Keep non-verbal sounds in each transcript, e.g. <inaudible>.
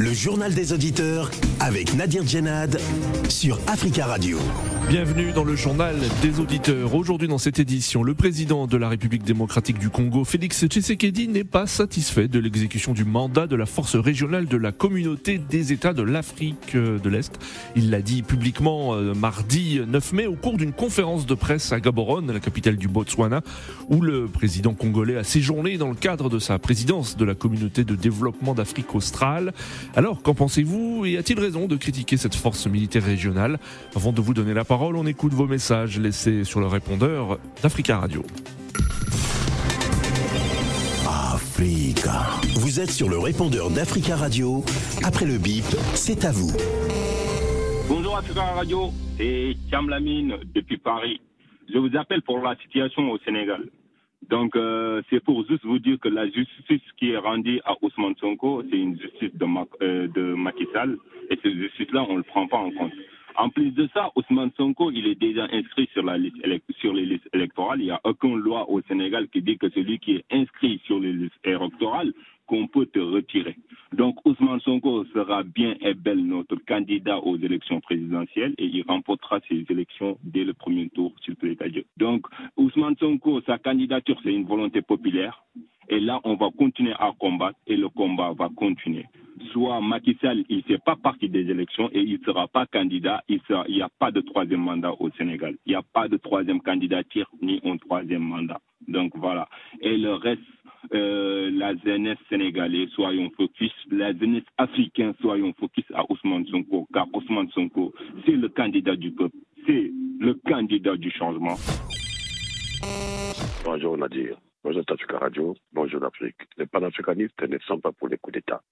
Le journal des auditeurs avec Nadir Djenad sur Africa Radio. Bienvenue dans le journal des auditeurs. Aujourd'hui dans cette édition, le président de la République démocratique du Congo, Félix Tshisekedi, n'est pas satisfait de l'exécution du mandat de la force régionale de la communauté des États de l'Afrique de l'Est. Il l'a dit publiquement euh, mardi 9 mai au cours d'une conférence de presse à Gaborone, la capitale du Botswana, où le président congolais a séjourné dans le cadre de sa présidence de la communauté de développement d'Afrique australe. Alors, qu'en pensez-vous Et a-t-il raison de critiquer cette force militaire régionale? Avant de vous donner la parole, on écoute vos messages laissés sur le répondeur d'Africa Radio. Africa. Vous êtes sur le répondeur d'Africa Radio. Après le bip, c'est à vous. Bonjour Africa Radio, c'est Cham Lamine depuis Paris. Je vous appelle pour la situation au Sénégal. Donc, euh, c'est pour juste vous dire que la justice qui est rendue à Ousmane Sonko, c'est une justice de, euh, de Macky Sall. Et cette justice-là, on ne le prend pas en compte. En plus de ça, Ousmane Sonko, il est déjà inscrit sur, la liste sur les listes électorales. Il n'y a aucune loi au Sénégal qui dit que celui qui est inscrit sur les listes électorales, qu'on peut te retirer. Donc Ousmane Sonko sera bien et belle notre candidat aux élections présidentielles et il remportera ces élections dès le premier tour, s'il plaît à. Donc Ousmane Sonko, sa candidature, c'est une volonté populaire. Et là, on va continuer à combattre et le combat va continuer. Soit Macky Sall, il ne fait pas partie des élections et il ne sera pas candidat. Il n'y a pas de troisième mandat au Sénégal. Il n'y a pas de troisième candidature ni un troisième mandat. Donc voilà. Et le reste, euh, la jeunesse sénégalaise, soyons focus. La jeunesse africaine, soyons focus à Ousmane Sonko. Car Ousmane Sonko, c'est le candidat du peuple. C'est le candidat du changement. Bonjour Nadir. Bonjour Tafika Radio, bonjour l'Afrique. Les panafricanistes ne sont pas pour les coups d'État.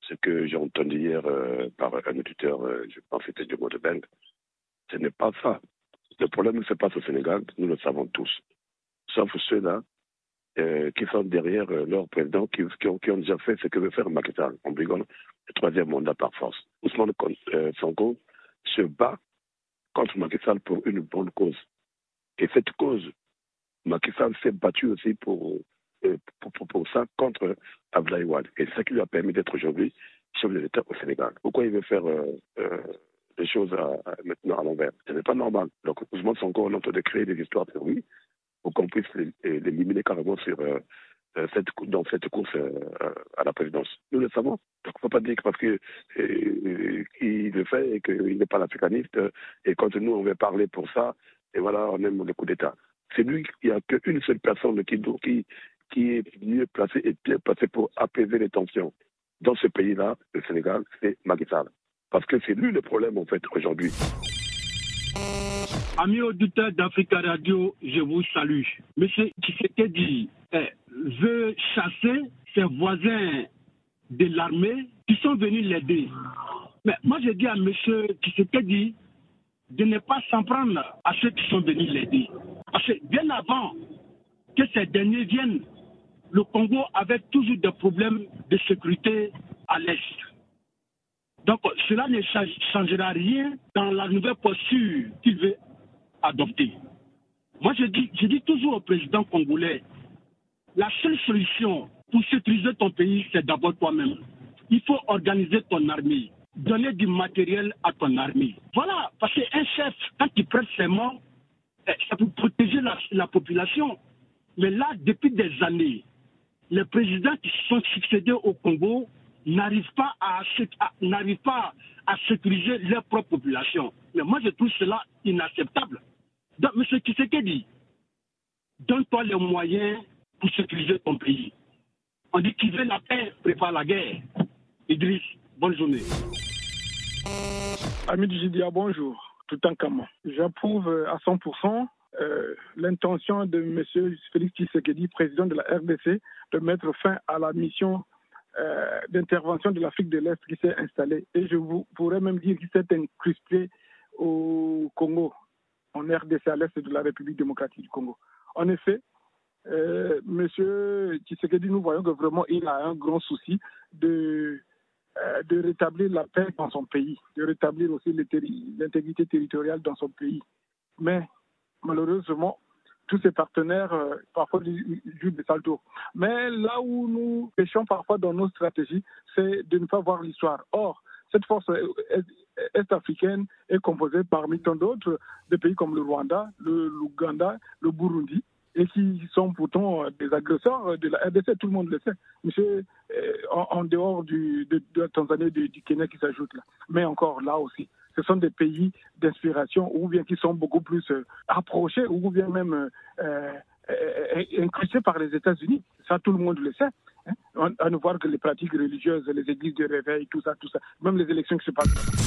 Ce que j'ai entendu hier euh, par un auditeur, euh, je pense que c'était du de Beng, ce n'est pas ça. Le problème se passe au Sénégal, nous le savons tous. Sauf ceux-là euh, qui sont derrière leur président, qui, ont, déjà fait ce que veut faire Macky Sall, en brigant le troisième mandat par force. Ousmane Sonko se bat contre Macky pour une bonne cause. Et cette cause Macky Sall s'est battu aussi pour, euh, pour, pour, ça contre Abdoulaye Wade. Et c'est ça qui lui a permis d'être aujourd'hui chef de l'État au Sénégal. Pourquoi il veut faire euh, euh, choses maintenant à l'envers? Ce n'est pas normal. Donc, Ousmane Sonko, on entend de créer des histoires sur lui pour qu'on puisse l'éliminer carrément sur, cette, dans cette course à la présidence. Nous le savons. Donc, il ne faut pas dire que parce qu'il le fait et qu'il n'est pas l'africaniste, et quand nous, on veut parler pour ça, et voilà, on aime le coup d'État c'est lui, il n'y a qu'une seule personne qui, qui, qui est mieux placée et bien placée pour apaiser les tensions. Dans ce pays-là, le Sénégal, c'est Macky Parce que c'est lui le problème, en fait, aujourd'hui. Amis auditeurs d'Africa Radio, je vous salue. Monsieur Tshisekedi eh, veut chasser ses voisins de l'armée qui sont venus l'aider. Mais moi, je dis à monsieur Tshisekedi de ne pas s'en prendre à ceux qui sont venus l'aider. Parce que bien avant que ces derniers viennent, le Congo avait toujours des problèmes de sécurité à l'Est. Donc cela ne changera rien dans la nouvelle posture qu'il veut adopter. Moi, je dis, je dis toujours au président congolais, la seule solution pour sécuriser ton pays, c'est d'abord toi-même. Il faut organiser ton armée, donner du matériel à ton armée. Voilà, parce qu'un chef, quand il prête ses mots, eh, c'est pour protéger la, population. Mais là, depuis des années, les présidents qui se sont succédés au Congo n'arrivent pas à, n'arrivent pas à sécuriser leur propre population. Mais moi, je trouve cela inacceptable. Donc, M. Tshisekedi, donne-toi les moyens pour sécuriser ton pays. On dit qu'il veut la paix, prépare la guerre. Idriss, bonne journée. Ami Jidia, bonjour tout en commun. J'approuve à 100% euh, l'intention de M. Félix Tshisekedi, président de la RDC, de mettre fin à la mission euh, d'intervention de l'Afrique de l'Est qui s'est installée. Et je vous pourrais même dire qu'il s'est incrusté au Congo, en RDC, à l'Est de la République démocratique du Congo. En effet, euh, M. Tshisekedi, nous voyons que vraiment il a un grand souci de euh, de rétablir la paix dans son pays, de rétablir aussi l'intégrité territoriale dans son pays. Mais malheureusement, tous ces partenaires, parfois, jouent des sales tours. Mais là où nous pêchons parfois dans nos stratégies, c'est de ne pas voir l'histoire. Or, cette force est-africaine est composée parmi tant d'autres de pays comme le Rwanda, l'Ouganda, le Burundi, et qui sont pourtant des agresseurs de la RDC, tout le monde le sait. Monsieur, euh, en, dehors du, de, la Tanzanie et du, Kenya qui s'ajoutent là. Mais encore là aussi, ce sont des pays d'inspiration ou bien qui sont beaucoup plus euh, approchés ou bien même euh, incrustés par les États-Unis. Ça, tout le monde le sait. Hein. À ne voir que les pratiques religieuses, les églises de réveil, tout ça, tout ça, même les élections qui se passent.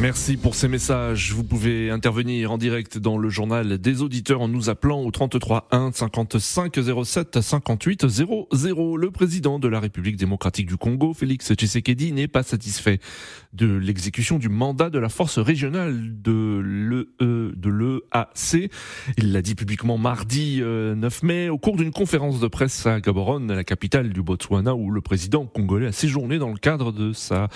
Merci pour ces messages. Vous pouvez intervenir en direct dans le journal des auditeurs en nous appelant au 33 1 55 07 58 00. Le président de la République démocratique du Congo, Félix Tshisekedi, n'est pas satisfait de l'exécution du mandat de la force régionale de l'EAC. Il l'a dit publiquement mardi 9 euh, mai au cours d'une conférence de presse à Gaborone, la capitale du Botswana, où le président congolais a séjourné dans le cadre de sa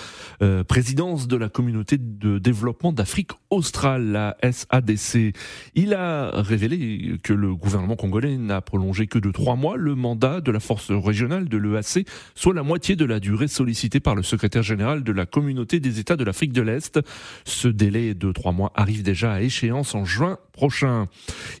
euh, présidence de la communauté de développement d'Afrique australe, la SADC. Il a révélé que le gouvernement congolais n'a prolongé que de trois mois le mandat de la force régionale de l'EAC, soit la moitié de la durée sollicitée par le secrétaire général de la communauté des États de l'Afrique de l'Est. Ce délai de trois mois arrive déjà à échéance en juin prochain.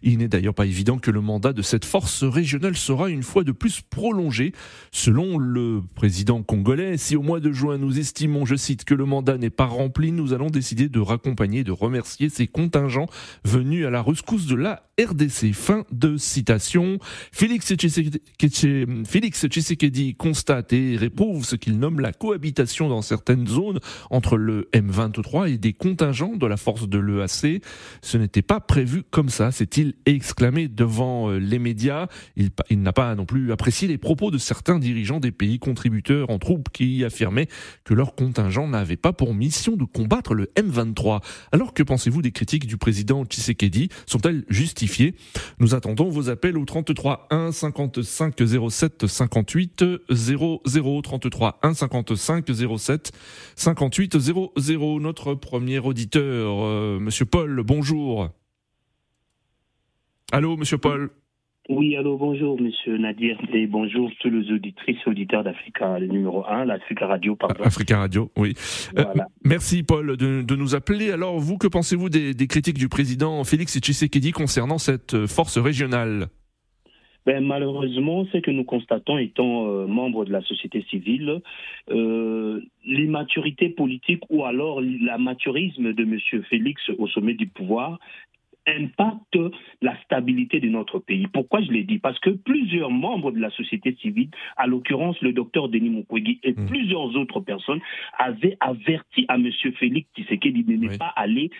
Il n'est d'ailleurs pas évident que le mandat de cette force régionale sera une fois de plus prolongé. Selon le président congolais, si au mois de juin nous estimons, je cite, que le mandat n'est pas rempli, nous allons décider de raccompagner, de remercier ces contingents venus à la rescousse de la RDC. Fin de citation. Félix Tshisekedi, constate et réprouve ce qu'il nomme la cohabitation dans certaines zones entre le M23 et des contingents de la force de l'EAC. Ce n'était pas prévu comme ça, s'est-il exclamé devant euh, les médias. Il, il n'a pas non plus apprécié les propos de certains dirigeants des pays contributeurs en troupes qui affirmaient que leur contingent n'avait pas pour mission de combattre le M23. Alors que pensez-vous des critiques du président Tshisekedi? Sont-elles justifiées? Nous attendons vos appels au 33 1 55 07 58 00 33 1 55 07 58 00. Notre premier auditeur, euh, Monsieur Paul, bonjour. Allô, Monsieur Paul. Oui, allô, bonjour, monsieur Nadir, et bonjour tous les auditrices et auditeurs d'Africa, le numéro 1, l'Africa Radio, pardon. Africa Radio, oui. Euh, merci, Paul, de, nous appeler. Alors, vous, que pensez-vous des, critiques du président Félix Tshisekedi concernant cette force régionale? Ben, malheureusement, ce que nous constatons étant euh, membres de la société civile, euh, l'immaturité politique ou alors l'amateurisme de M. Félix au sommet du pouvoir impacte la stabilité de notre pays. Pourquoi je l'ai dit? Parce que plusieurs membres de la société civile, à l'occurrence le docteur Denis Mukwege et hmm. plusieurs autres personnes, avaient averti à M. Félix Tshisekedi de ne pas aller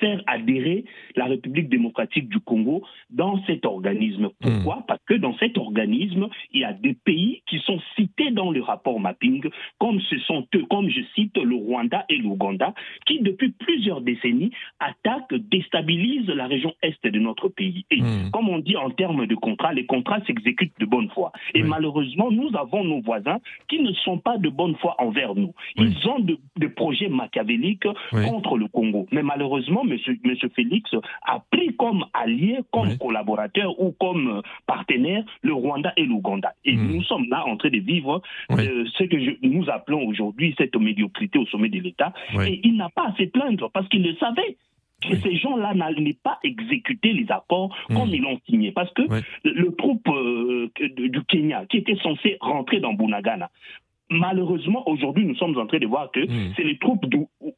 faire adhérer la République démocratique du Congo dans cet organisme. Hmm. Pourquoi? Parce que dans cet organisme, il y a des pays qui sont cités dans le rapport mapping, comme ce sont eux, comme je cite le Rwanda et l'Ouganda, qui depuis plusieurs décennies attaquent, déstabilisent la région est de notre pays. Et hmm. comme on dit en termes de contrat, les contrats s'exécutent de bonne foi. Et malheureusement, nous avons nos voisins qui ne sont pas de bonne foi envers nous. Ils ont des projets machiavéliques contre le Congo. Mais malheureusement, Monsieur, Monsieur Félix a pris comme allié, comme collaborateur ou comme partenaire le Rwanda et l'Ouganda. Et hmm. nous sommes là en train de vivre euh, ce que nous appelons aujourd'hui cette médiocrité au sommet de l'État. Et il n'a pas à se plaindre parce qu'il le savait que ces gens-là n'allaient pas exécuter les accords hmm. comme ils l'ont signé. Parce que le, troupe euh, du Kenya, qui était censé rentrer dans Bunagana, malheureusement, aujourd'hui, nous sommes en train de voir que hmm. c'est les troupes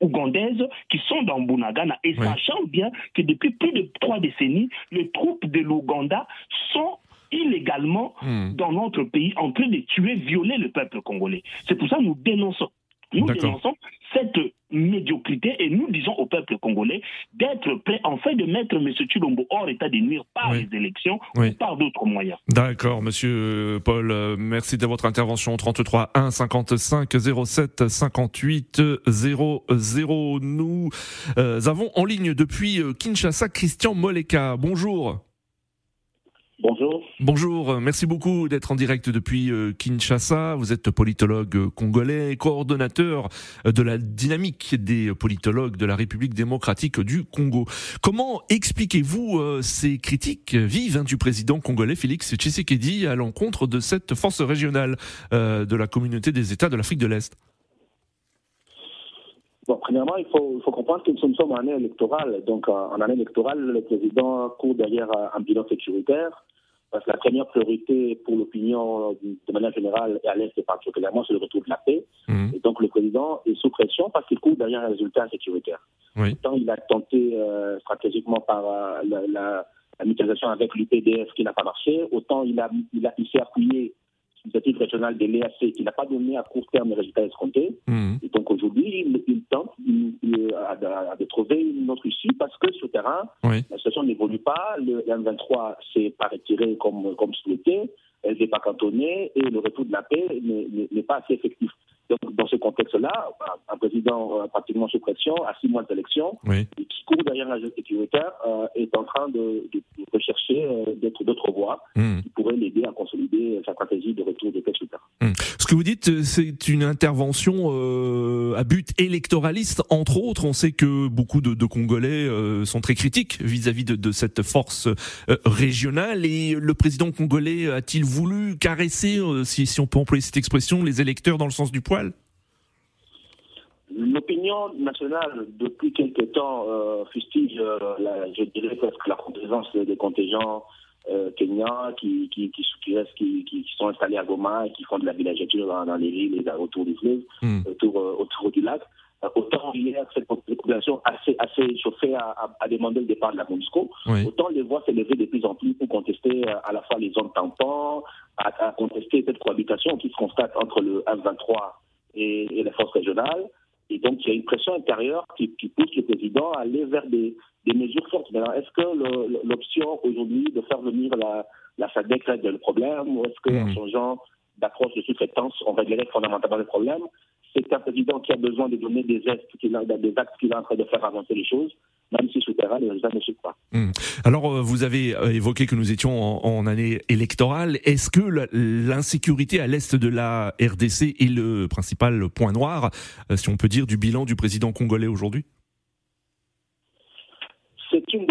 ougandaises qui sont dans Bunagana. Et sachant bien que depuis plus de trois décennies, les troupes de l'Ouganda sont illégalement hmm. dans notre pays en train de tuer, violer le peuple congolais. C'est pour ça que nous dénonçons. Nous dénonçons cette médiocrité et nous disons au peuple congolais d'être prêt en fait de mettre M. Chulombo hors état de nuire par les élections ou par d'autres moyens. D'accord, Monsieur Paul, euh, merci de votre intervention 33 1 55 07 58 00. Nous euh, avons en ligne depuis euh, Kinshasa Christian Moleka. Bonjour. Bonjour. Bonjour, merci beaucoup d'être en direct depuis euh, Kinshasa. Vous êtes politologue congolais, coordonnateur de la dynamique des politologues de la République démocratique du Congo. Comment expliquez-vous euh, ces critiques vives hein, du président congolais Félix Tshisekedi à l'encontre de cette force régionale euh, de la communauté des États de l'Afrique de l'Est? Bon, premièrement, il faut, il faut, comprendre que nous sommes en année électorale. Donc, en année électorale, le président court derrière un bilan sécuritaire. Parce que la première priorité pour l'opinion de manière générale et à l'Est et particulièrement, c'est le retour de la paix. Mmh. Et donc le président est sous pression parce qu'il court derrière un résultat sécuritaire. Oui. Autant il a tenté euh, stratégiquement par euh, la, la, la, mutualisation avec l'UPDF qui n'a pas marché, autant il, a, il, a, il s'est appuyé l'initiative régionale de l'EAC qui n'a pas donné à court terme les résultats escomptés. Mmh. Et donc aujourd'hui, il, il, tente il, de trouver une autre issue parce que sur le terrain, oui. la situation n'évolue pas. Le M23 s'est pas retiré comme, comme souhaité, elle n'est pas cantonnée et le retour de la paix n'est pas assez effectif. Donc, contexte-là, un président euh, pratiquement sous pression, à six mois d'élection, oui. qui court derrière jeu sécuritaire, euh, est en train de, de, de rechercher euh, d'autres voies mmh. qui pourraient l'aider à consolider sa stratégie de retour de paix sur mmh. Ce que vous dites, c'est une intervention euh, à but électoraliste, entre autres. On sait que beaucoup de, de Congolais euh, sont très critiques vis-à-vis -vis de, de, cette force euh, régionale. Et le président congolais a-t-il voulu caresser, si, si on peut employer cette expression, les électeurs dans le sens du poil? L'opinion nationale, depuis quelque temps, euh, fustige, euh, la, je dirais presque la complaisance des contingents euh, kenyans qui, qui, qui, sont installés à Goma et qui font de la villageature dans, dans les villes et autour du fleuve, mm. autour, autour du lac. Autant hier, cette population assez, assez chauffée à, à, à, demander le départ de la MONUSCO, oui. autant les voix s'élever de plus en plus pour contester à la fois les zones tampons, à, à contester cette cohabitation qui se constate entre le F-23 et, et les forces régionales. Et donc, il y a une pression intérieure qui, qui pousse le président à aller vers des, des mesures fortes. Maintenant, est-ce que l'option aujourd'hui de faire venir la, la SADEC règle le problème ou est-ce qu'en mmh. changeant d'approche de sous-traitance, on réglerait fondamentalement le problème C'est un président qui a besoin de donner des gestes, des actes qu'il est en train de faire avancer les choses même si sous terrain, les résultats ne suivent pas. Mmh. Alors, vous avez évoqué que nous étions en, en année électorale. Est-ce que l'insécurité à l'est de la RDC est le principal point noir, si on peut dire, du bilan du président congolais aujourd'hui? C'est une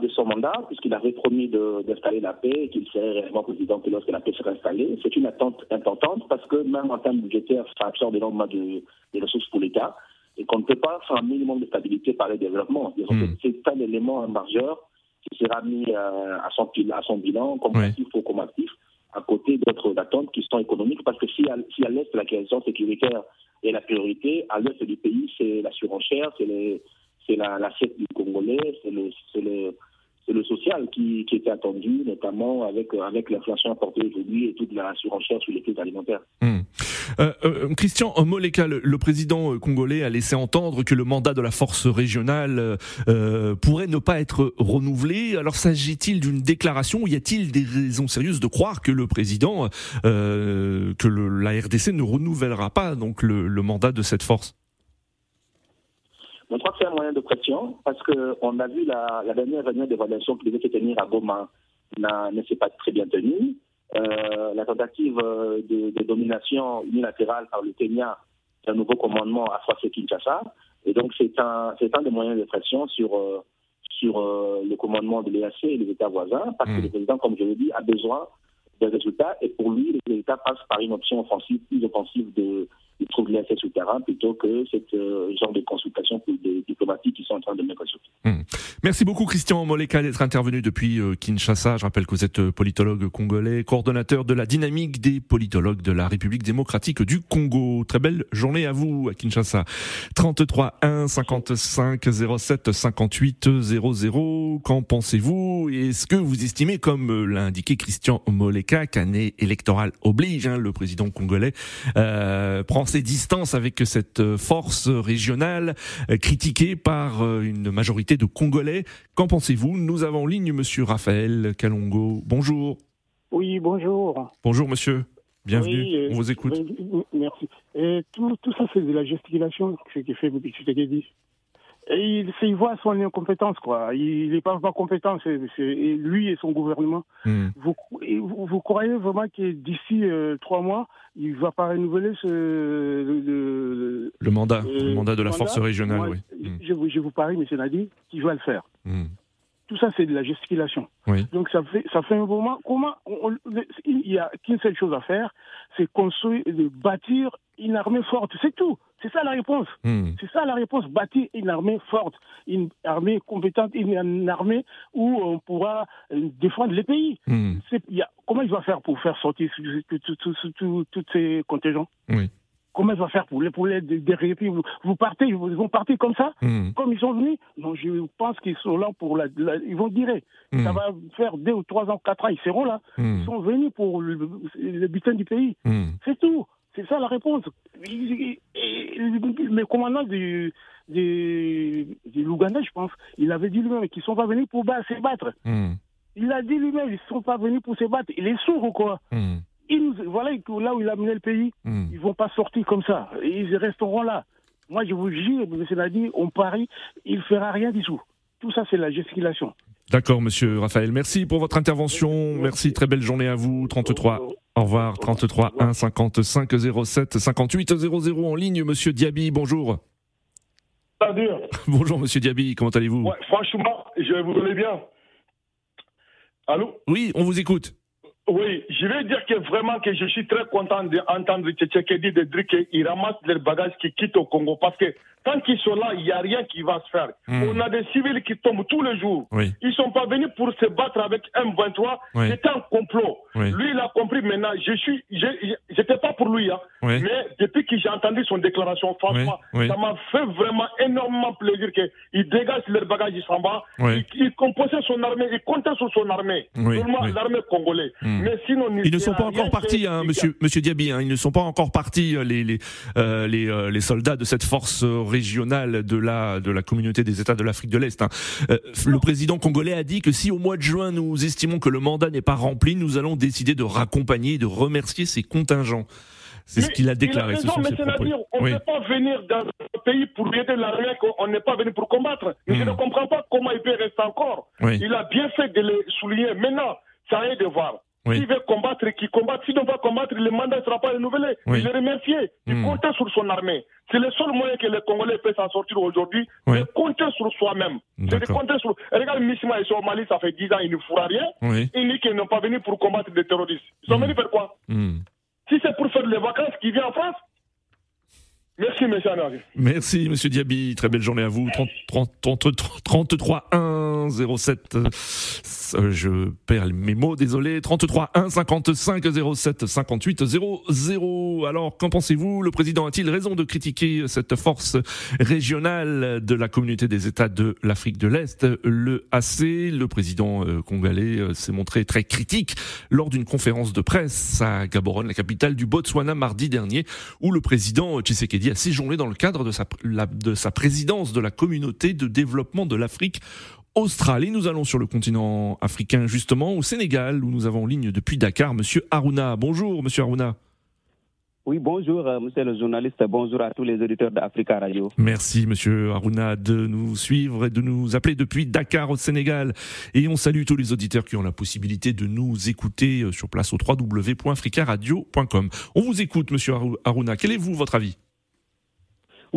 de son mandat, puisqu'il avait promis d'installer la paix et qu'il serait réellement président que lorsque la paix serait installée. C'est une attente importante parce que même en termes budgétaires, ça absorbe énormément de, de ressources pour l'État et qu'on ne peut pas faire un minimum de stabilité par le développement. Mmh. C'est un élément majeur qui sera mis euh, à, son, à son bilan comme actif ou comme actif, à côté d'autres attentes qui sont économiques, parce que si à, si à l'Est, la question sécuritaire est la priorité, à l'Est du pays, c'est la surenchère, c'est l'assiette la, du Congolais, c'est le, le, le social qui, qui, était attendu, notamment avec, avec l'inflation apportée aujourd'hui et toute la surenchère sur les prix alimentaires. Mmh. Euh, euh, Christian Moleka, le, le, président congolais, a laissé entendre que le mandat de la force régionale euh, pourrait ne pas être renouvelé. Alors s'agit-il d'une déclaration ou y a-t-il des raisons sérieuses de croire que le président, euh, que le, la RDC ne renouvellera pas donc le, le mandat de cette force? Je crois que c'est un moyen de pression parce qu'on a vu la, la dernière réunion d'évaluation qui devait se tenir à Goma ne s'est pas très bien tenue. Euh, la tentative de, de, domination unilatérale par le Kenya d'un nouveau commandement à Froissé Kinshasa. Et donc, c'est un, un des moyens de pression sur, euh, sur euh, le commandement de l'EAC et les États voisins, parce mmh. que le président, comme je l'ai dit, a besoin de résultats. Et pour lui, les résultats passent par une option offensive, plus offensive de, ils trouvent l'essai souterrain plutôt que ce euh, genre de consultation des diplomatiques qui sont en train de mettre sur Mmh. Merci beaucoup Christian Moleka d'être intervenu depuis euh, Kinshasa. Je rappelle que vous êtes euh, politologue congolais, coordonnateur de la dynamique des politologues de la République démocratique du Congo. Très belle journée à vous à Kinshasa. 33 1 55 07 58 00. Qu'en pensez-vous? Est-ce que vous estimez, comme euh, l'a indiqué Christian Moleka, qu'année électorale oblige, hein, le président congolais euh, prend ses distances avec cette force régionale euh, critiquée par euh, une majorité de Congolais. Qu'en pensez-vous? Nous avons en ligne Monsieur Raphaël Kalongo. Bonjour. Oui, bonjour. Bonjour Monsieur. Bienvenue. Oui, On vous écoute. Merci. Et tout, tout ça, c'est de la gesticulation, ce que fait Tshisekedi. Et il, il voit son incompétence, quoi. Il n'est pas, pas compétent, lui et son gouvernement. Hmm. Vous, vous, vous croyez vraiment que d'ici euh, trois mois, il ne va pas renouveler ce, le, le- Le mandat, Euh, le mandat de la mandat, force régionale, moi, oui. Hmm. je, vous- je vous parie, M. Nadi, qu'il va le faire. Hmm. Tout ça, c'est de la gesticulation. Oui. Donc, ça fait, ça fait un moment. Comment on- on- Il n'y a qu'une seule chose à faire, c'est construire, de bâtir une armée forte. C'est tout. C'est ça la réponse. Hmm. C'est ça la réponse. Bâtir une armée forte, une armée compétente, une, armée où on pourra euh, défendre les pays. Hmm. Y a- comment il va faire pour faire sortir tous ces contingents? Oui. Comment il va faire pour les, pour les vous, vous partez, ils vont partir comme ça? Hmm. comme ils sont venus, non, je pense qu'ils sont là pour la, la- ils vont dire, Hmm. ça va faire deux ou trois ans, quatre ans, ils seront là. Hmm. Ils sont venus pour le, le butin du pays. Hmm. C'est tout. C'est ça la réponse. Le commandant du, du, de l'Ouganda, je pense, il avait dit lui-même qu'ils ne sont pas venus pour se battre. Hmm. Il a dit lui-même, ils ne sont pas venus pour se battre. Il est sourd ou quoi? Il nous- Voilà là où il a mené le pays, Hmm. ils vont pas sortir comme ça. Ils resteront là. Moi, je vous jure, M. Nadi, on parie, il fera rien du tout. Tout ça, c'est la gesticulation. D'accord, monsieur Raphaël. Merci pour votre intervention. Merci, très belle journée à vous. 33. Au revoir. 33 1 55 07 58 00 en ligne. Monsieur Diaby, bonjour. <laughs> Bonjour, monsieur Diaby. Comment allez-vous? Ouais, franchement, je vous connais bien. Allô? Oui, on vous écoute. Oui, je vais dire que vraiment que je suis très content d'entendre Tchétchékédi de dire qu'ils ramassent leurs bagages qui quittent au Congo parce que tant qu'ils sont là, il n'y a rien qui va se faire. Hmm. On a des civils qui tombent tous les jours. Oui. Ils sont pas venus pour se battre avec M23. Oui. C'était un complot. Oui. Lui, il a compris maintenant. Je suis, j'étais pas pour lui, hein. Mais depuis que j'ai entendu son déclaration, franchement, ça m'a fait vraiment énormément plaisir qu'il dégage leurs bagages, il s'en va. Il, il composait son armée, il comptait sur son armée. Seulement l'armée congolaise. Hmm. Mais sinon, Ils ne sont il pas a encore partis, hein, monsieur, monsieur Diaby. hein. ils ne sont pas encore partis, euh, les, les, euh, les, euh, les soldats de cette force euh, régionale de la, de la communauté des États de l'Afrique de l'Est. hein. Euh, le président congolais a dit que si au mois de juin nous estimons que le mandat n'est pas rempli, nous allons décider de raccompagner et de remercier ces contingents. C'est ce qu'il a il déclaré. ce raison, sont mais c'est-à-dire, on ne Oui. peut pas venir dans un pays pour aider l'armée qu'on n'est pas venu pour combattre. Mais Je Hmm. ne comprends pas comment il peut rester encore. Oui. Il a bien fait de le souligner. Maintenant, ça a de voir. Oui. S'il veut combattre, qu'il combatte. S'il ne pas combattre, le mandat ne sera pas renouvelé. Oui. Il le remercier. Il comptait sur son armée. C'est le seul moyen que les Congolais peuvent s'en sortir aujourd'hui. Oui. C'est compter sur soi-même. C'est de compter sur. Regarde, Missima, ils sont au Mali, ça fait 10 ans, ils ne fera rien. Oui. Ils disent qu'ils n'ont pas venu pour combattre des terroristes. Ils sont Hmm. venus faire quoi Hmm. si c'est pour faire les vacances qui vient en France, merci, Anari. Merci, monsieur Diaby. Très belle journée à vous. 30, 30, 30, 33 1 07. euh, je perds mes mots, désolé. 33 1 55 07 58 00. Alors, qu'en pensez-vous? Le président a-t-il raison de critiquer cette force régionale de la communauté des États de l'Afrique de l'Est Le AC, le président euh, congolais, euh, s'est montré très critique lors d'une conférence de presse à Gaborone, la capitale du Botswana, mardi dernier, où le président Tshisekedi a séjourné dans le cadre de sa, la- de sa présidence de la communauté de développement de l'Afrique australe. Et nous allons sur le continent africain, justement, au Sénégal, où nous avons en ligne depuis Dakar Monsieur Aruna. Bonjour, Monsieur Aruna. Oui, bonjour, euh, monsieur le journaliste. Bonjour à tous les auditeurs d'Africa Radio. Merci, Monsieur Aruna, de nous suivre et de nous appeler depuis Dakar au Sénégal. Et on salue tous les auditeurs qui ont la possibilité de nous écouter euh, sur place au www.africaradio.com. On vous écoute, Monsieur Aruna. Quel est vous votre avis?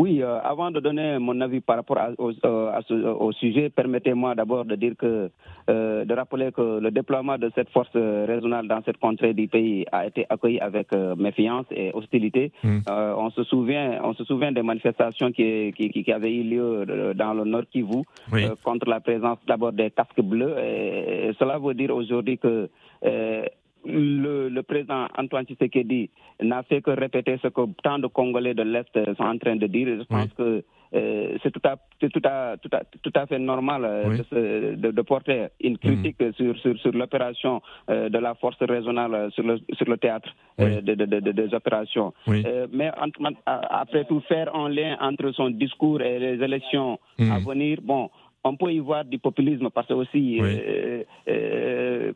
Oui, euh, avant de donner mon avis par rapport à- au, euh, à ce- au sujet, permettez-moi d'abord de dire que, euh, de rappeler que le déploiement de cette force euh, régionale dans cette contrée du pays a été accueilli avec euh, méfiance et hostilité. Mm. Euh, on se souvient, on se souvient des manifestations qui, qui, qui- avaient eu lieu euh, dans le Nord Kivu Oui. euh, contre la présence d'abord des casques bleus. Et, et cela veut dire aujourd'hui que euh, le, le président Antoine Tshisekedi n'a fait que répéter ce que tant de Congolais de l'Est sont en train de dire. Je pense que euh, c'est tout à, tout, à, tout, à, tout à fait normal euh, Oui. de, se- de- de porter une critique sur, sur, sur l'opération euh, de la force régionale sur le, sur le théâtre de- de- de- de- des opérations. Oui. Mais en- après tout, faire un lien entre son discours et les élections Mhm. à venir, bon, on peut y voir du populisme parce que aussi euh, euh,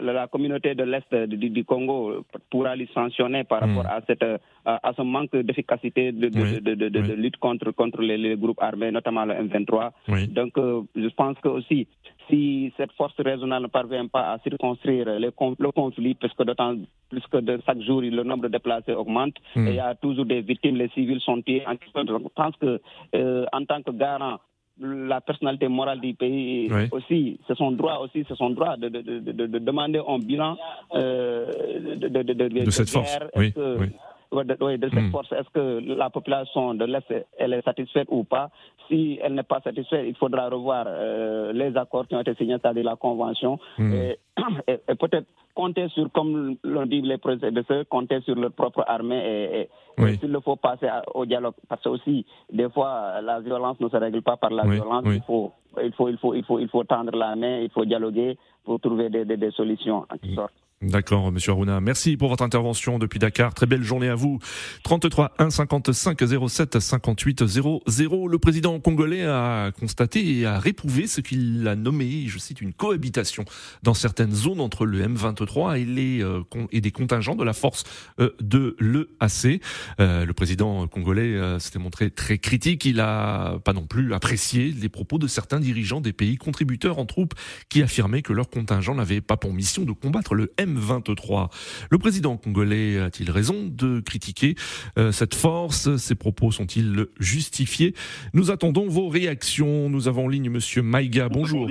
la, communauté de l'Est du, Congo pourra les sanctionner par rapport à, cette, à, ce manque d'efficacité de, de, lutte contre, contre les, groupes armés, notamment le M23. Donc, je pense que aussi, si cette force régionale ne parvient pas à circonscrire le conflit, parce que d'autant plus que de chaque jour, le nombre de déplacés augmente, et il y a toujours des victimes, les civils sont tués. Je pense que, en tant que garant la personnalité morale du pays aussi, c'est son droit aussi, c'est son droit de, de, de, de, demander un bilan euh, de, cette force. Oui, de, cette hmm. force. Est-ce que la population de l'Est elle est satisfaite ou pas? Si elle n'est pas satisfaite, il faudra revoir euh, les accords qui ont été signés, c'est-à-dire la convention, hmm. et, et peut-être compter sur, comme l'ont dit les prédécesseurs, compter sur leur propre armée et, s'il le faut passer au dialogue. Parce que aussi, des fois, la violence ne se règle pas par la violence. Il, faut, il, faut, il, faut, il, faut, il faut tendre la main, il faut dialoguer pour trouver des, des, des solutions en quelque sorte. D'accord, Monsieur Aruna. Merci pour votre intervention depuis Dakar. Très belle journée à vous. 33 1 55 07 58 00. Le président congolais a constaté et a réprouvé ce qu'il a nommé, je cite, une cohabitation dans certaines zones entre le M23 et les euh, et des contingents de la force euh, de l'EAC. Euh, le président congolais s'était montré très critique. Il a pas non plus apprécié les propos de certains dirigeants des pays contributeurs en troupes qui affirmaient que leur contingent n'avait pas pour mission de combattre le M23. 23 Le président congolais a-t-il raison de critiquer euh, cette force? Ses propos sont-ils justifiés? Nous attendons vos réactions. Nous avons en ligne Monsieur Maïga. Bonjour.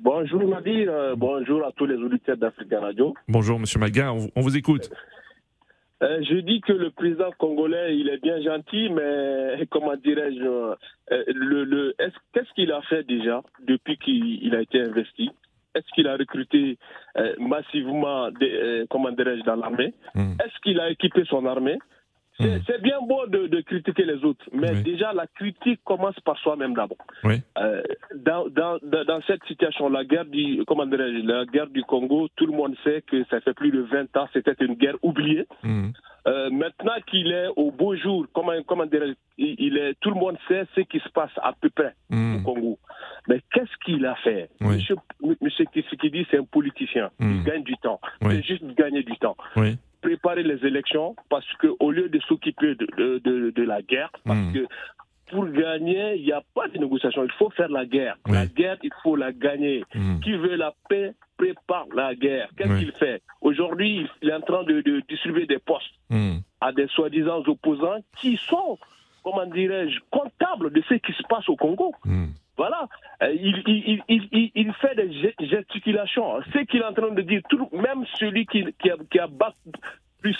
Bonjour Nadir, euh, bonjour à tous les auditeurs d'Africa Radio. Bonjour Monsieur Maïga, on, vous écoute. Euh, je dis que le président congolais, il est bien gentil, mais <laughs> comment dirais-je, le, qu'est-ce qu'il a fait déjà depuis qu'il a été investi? Est-ce qu'il a recruté euh, massivement, des, euh, dans l'armée hmm. Est-ce qu'il a équipé son armée hmm. c'est bien beau de, critiquer les autres, mais déjà la critique commence par soi-même d'abord. Euh, dans, dans, dans, cette situation, la guerre du comment la guerre du Congo, tout le monde sait que ça fait plus de 20 ans, c'était une guerre oubliée. Hmm. Euh, maintenant qu'il est au beau jour, comment, comment il, est, tout le monde sait ce qui se passe à peu près au hmm. Congo. Mais qu'est-ce qu'il a fait Monsieur, Monsieur dit c'est un politicien. Il hmm. gagne du temps. C'est juste gagner du temps. Préparer les élections parce qu'au lieu de s'occuper de, de, de, la guerre, parce hmm. que pour gagner, il n'y a pas de négociation. Il faut faire la guerre. La guerre, il faut la gagner. Qui veut la paix prépare la guerre. Qu'est-ce qu'il fait Aujourd'hui, il est en train de, distribuer des postes hmm. à des soi-disant opposants qui sont, comment dirais-je, comptables de ce qui se passe au Congo. Voilà. Euh, il, il, fait des gesticulations. Ce qu'il est en train de dire, tout, même celui qui, qui a, qui a plus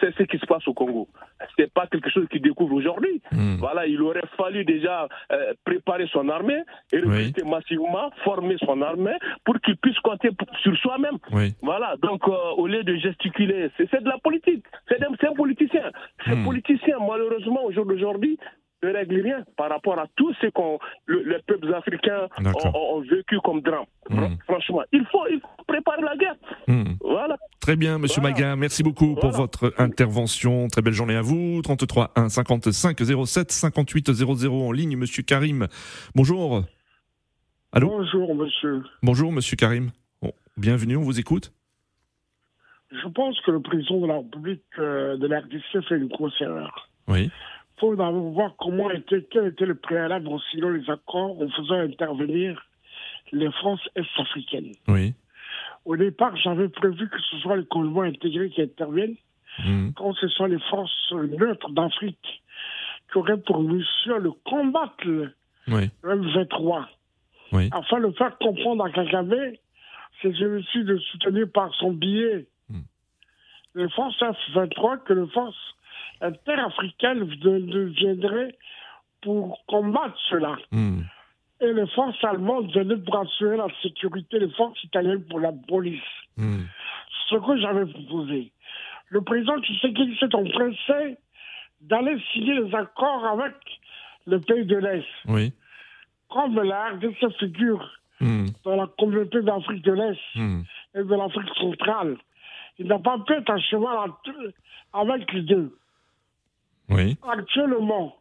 c'est ce qui se passe au Congo. Ce n'est pas quelque chose qu'il découvre aujourd'hui. Hmm. Voilà, il aurait fallu déjà euh, préparer son armée et recruter massivement, former son armée pour qu'il puisse compter sur soi-même. Voilà, donc euh, au lieu de gesticuler, c'est de la politique. C'est un, politicien. Ces hmm. politiciens, malheureusement, au jour d'aujourd'hui, ne règle rien par rapport à tout ce que les peuples africains ont, vécu comme drame. Hmm. Franchement, il faut, préparer la guerre. Hmm. Voilà. Très bien, Monsieur Maga, merci beaucoup pour votre intervention. Très belle journée à vous. 33 1 55 07 58 00 en ligne. Monsieur Karim, bonjour. Allô? Bonjour, monsieur. Bonjour, monsieur Karim. bienvenue, on vous écoute. Je pense que le président de la République euh, de la RDC fait une grosse erreur. Oui faut voir comment était, quel était le préalable en signant les accords en faisant intervenir les forces est-africaines. Oui. Au départ, j'avais prévu que ce soit les convois intégrés qui interviennent, mhm. quand ce sont les forces neutres d'Afrique qui auraient pour mission de combattre le M23. Oui. Afin de faire comprendre à Kagame, c'est celui-ci de soutenir par son billet mhm. les forces F-23 que les forces interafricaine viendrait pour combattre cela. Hmm. Et les forces allemandes venaient pour assurer la sécurité, les forces italiennes pour la police. Hmm. Ce que j'avais proposé. Le président Tshisekedi s'est empressé d'aller signer les accords avec le pays de l'Est. Oui. Comme la RDC figure hmm. dans la communauté d'Afrique de l'Est et de l'Afrique centrale, il n'a pas pu être à cheval avec les deux. Oui. Actuellement,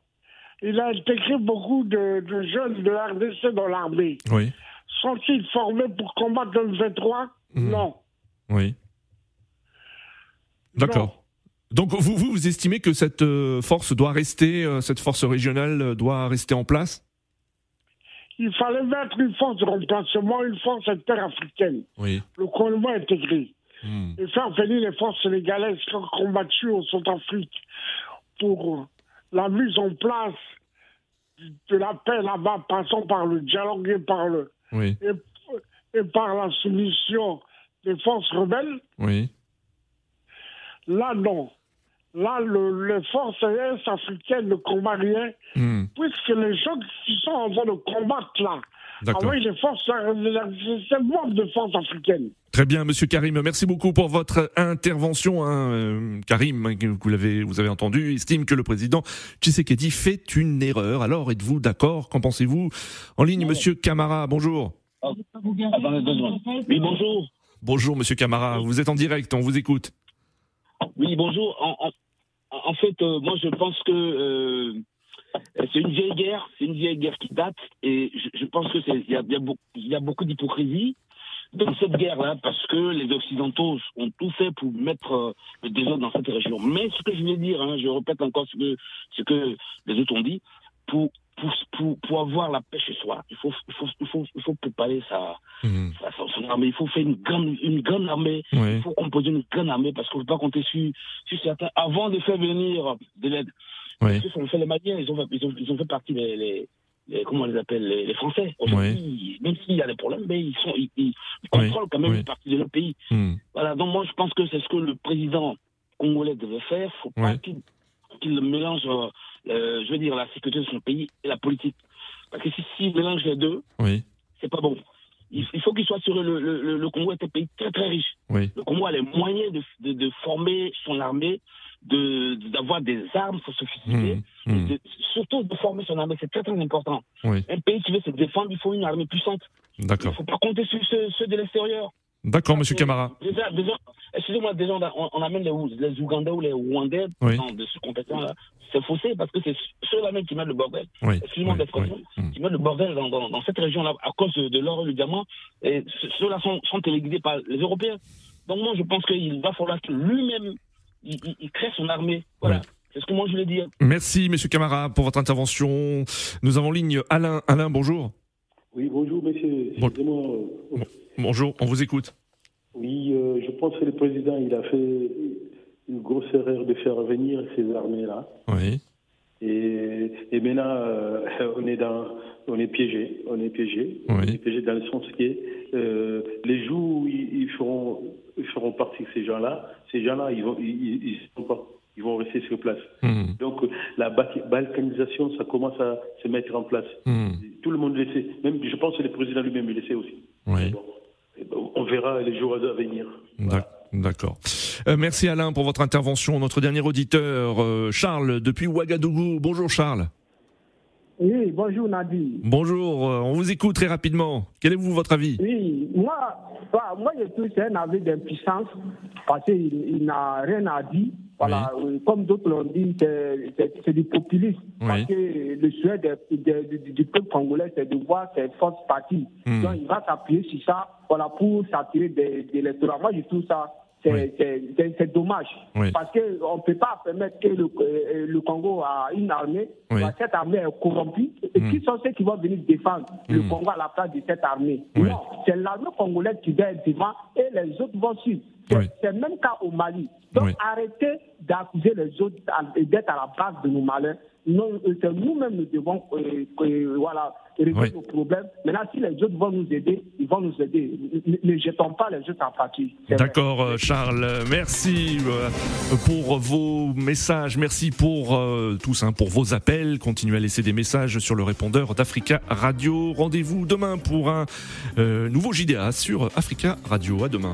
il a intégré beaucoup de, jeunes de la RDC dans l'armée. Oui. Sont-ils formés pour combattre le 23 Mhm. Non. Oui. D'accord. Donc vous, vous, vous estimez que cette euh, force doit rester, euh, cette force régionale euh, doit rester en place? Il fallait mettre une force de remplacement, une force interafricaine. Oui. Le gouvernement intégré. Hmm. Et faire venir les forces sénégalaises qui ont combattu au Centrafrique pour la mise en place de la paix là-bas, passant par le dialogue et par, le, Oui. et, et par la soumission des forces rebelles. Oui. Là, non. Là, le- les forces est-africaines ne combattent rien, Hmm. puisque les gens qui sont en train de combattre là, avec les forces, c'est membre de forces africaines. Très bien, Monsieur Karim. Merci beaucoup pour votre intervention. hein. Euh, Karim, hein, vous l'avez, vous avez entendu, estime que le président Tshisekedi fait une erreur. Alors, êtes-vous d'accord? Qu'en pensez-vous? En ligne, Monsieur Camara. Bonjour. Deux secondes. Oui, bonjour. Bonjour, Monsieur Camara. Vous êtes en direct. On vous écoute. Oui, bonjour. En, en- en fait, euh, moi, je pense que euh, c'est une vieille guerre. C'est une vieille guerre qui date. Et je, je pense que c'est- il y a, il y a beaucoup- il y a beaucoup d'hypocrisie dans cette guerre-là parce que les Occidentaux ont tout fait pour mettre euh, le désordre dans cette région. Mais ce que je veux dire, hein, je répète encore ce que, ce que les autres ont dit, pour, pour, pour, pour avoir la paix chez soi, il faut, il faut, il faut, il faut préparer sa, sa- son- armée. Il faut faire une grande, une grande armée. Oui. Il faut composer une grande armée parce qu'on ne peut pas compter sur, sur certains avant de faire venir de l'aide. Oui. Parce que ça fait les Maliens, ils ont, fait- ils ont, ils ont fait partie des, les, les- comment on les appelle, les, les Français. Aujourd'hui, même s'il y a des problèmes, mais ils, sont, ils, ils- ils contrôlent quand même Oui. une partie de leur pays. Hmm. Voilà, donc moi je pense que c'est ce que le président congolais devait faire. faut pas qu'il mélange, euh, euh, je veux dire, la sécurité de son pays et la politique. Parce que si- s'il mélange les deux, c'est pas bon. Il, il faut qu'il soit sur le, le, Congo est un pays très très riche. Le Congo a les moyens de, de, de former son armée, de d'avoir des armes sophistiquées, et de- surtout de former son armée. C'est très très important. Oui. Un pays qui veut se défendre, il faut une armée puissante. Il ne faut pas compter sur ceux, ceux de l'extérieur. D'accord, Monsieur Camara. Déjà, déjà excusez-moi, déjà, on, amène les, les Ougandais ou les Rwandais Oui. dans de ce compétent-là. C'est faussé parce que c'est ceux-là même qui mettent le bordel. Oui. Excusez-moi Oui. d'expression, qui mettent le bordel dans, dans, dans cette région-là à cause de, l'or et du diamant. Et ce- ceux-là sont, sont téléguidés par les Européens. Donc moi, je pense qu'il va falloir que lui-même, il, il- il crée son armée. Voilà. C'est ce que moi je voulais dire. Merci, Monsieur Camara, pour votre intervention. Nous avons en ligne Alain. Alain, bonjour. Oui, bonjour, monsieur. Bon- Excusez-moi. Bonjour, on vous écoute. Oui, euh, je pense que le président, il a fait une grosse erreur de faire venir ces armées-là. Oui. Et, et maintenant, euh, on est dans, on est piégé, on est piégé, on est piégé dans le sens que euh, les jours où ils, ils feront, ils feront partie de ces gens-là, ces gens-là, ils vont, ils, ils- ils sont pas, ils vont rester sur place. Hmm. Donc la ba- balkanisation, ça commence à se mettre en place. Hmm. Tout le monde le sait. Même, je pense que le président lui-même le sait aussi. Oui. Bon, on verra les jours à venir. D'ac- D'accord. Euh, merci Alain pour votre intervention. Notre dernier auditeur, euh, Charles, depuis Ouagadougou. Bonjour Charles. Oui, bonjour Nadi. Bonjour, euh, on vous écoute très rapidement. Quel est vous votre avis? Oui, moi, bah, moi je trouve que c'est un avis d'impuissance parce qu'il il n'a rien à dire. Voilà, comme d'autres l'ont dit, c'est- du populisme. Parce que le souhait de- de- de- du peuple congolais, c'est de voir ses forces parties. Hmm. Donc il va s'appuyer sur ça voilà, pour s'attirer des, des électorats. Moi je trouve ça, c'est c'est dommage. Oui. Parce qu'on ne peut pas permettre que le, euh, le Congo a une armée, Oui. cette armée est corrompue. Et Hmm. qui sont ceux qui vont venir défendre le Hmm. Congo à la place de cette armée? Non, c'est l'armée congolaise qui doit être devant et les autres vont suivre. C'est le même cas au Mali. Donc arrêtez d'accuser les autres d'être à la base de nos malheurs. Non, euh, c'est nous-mêmes nous devons euh, euh, voilà, résoudre Oui. nos problèmes. Maintenant, si les autres vont nous aider, ils vont nous aider. Ne, ne jetons pas les autres en partie. D'accord euh, Charles, merci pour vos messages, merci pour euh, tous, hein, pour vos appels. Continuez à laisser des messages sur le répondeur d'Africa Radio. Rendez-vous demain pour un nouveau JDA sur Africa Radio. À demain.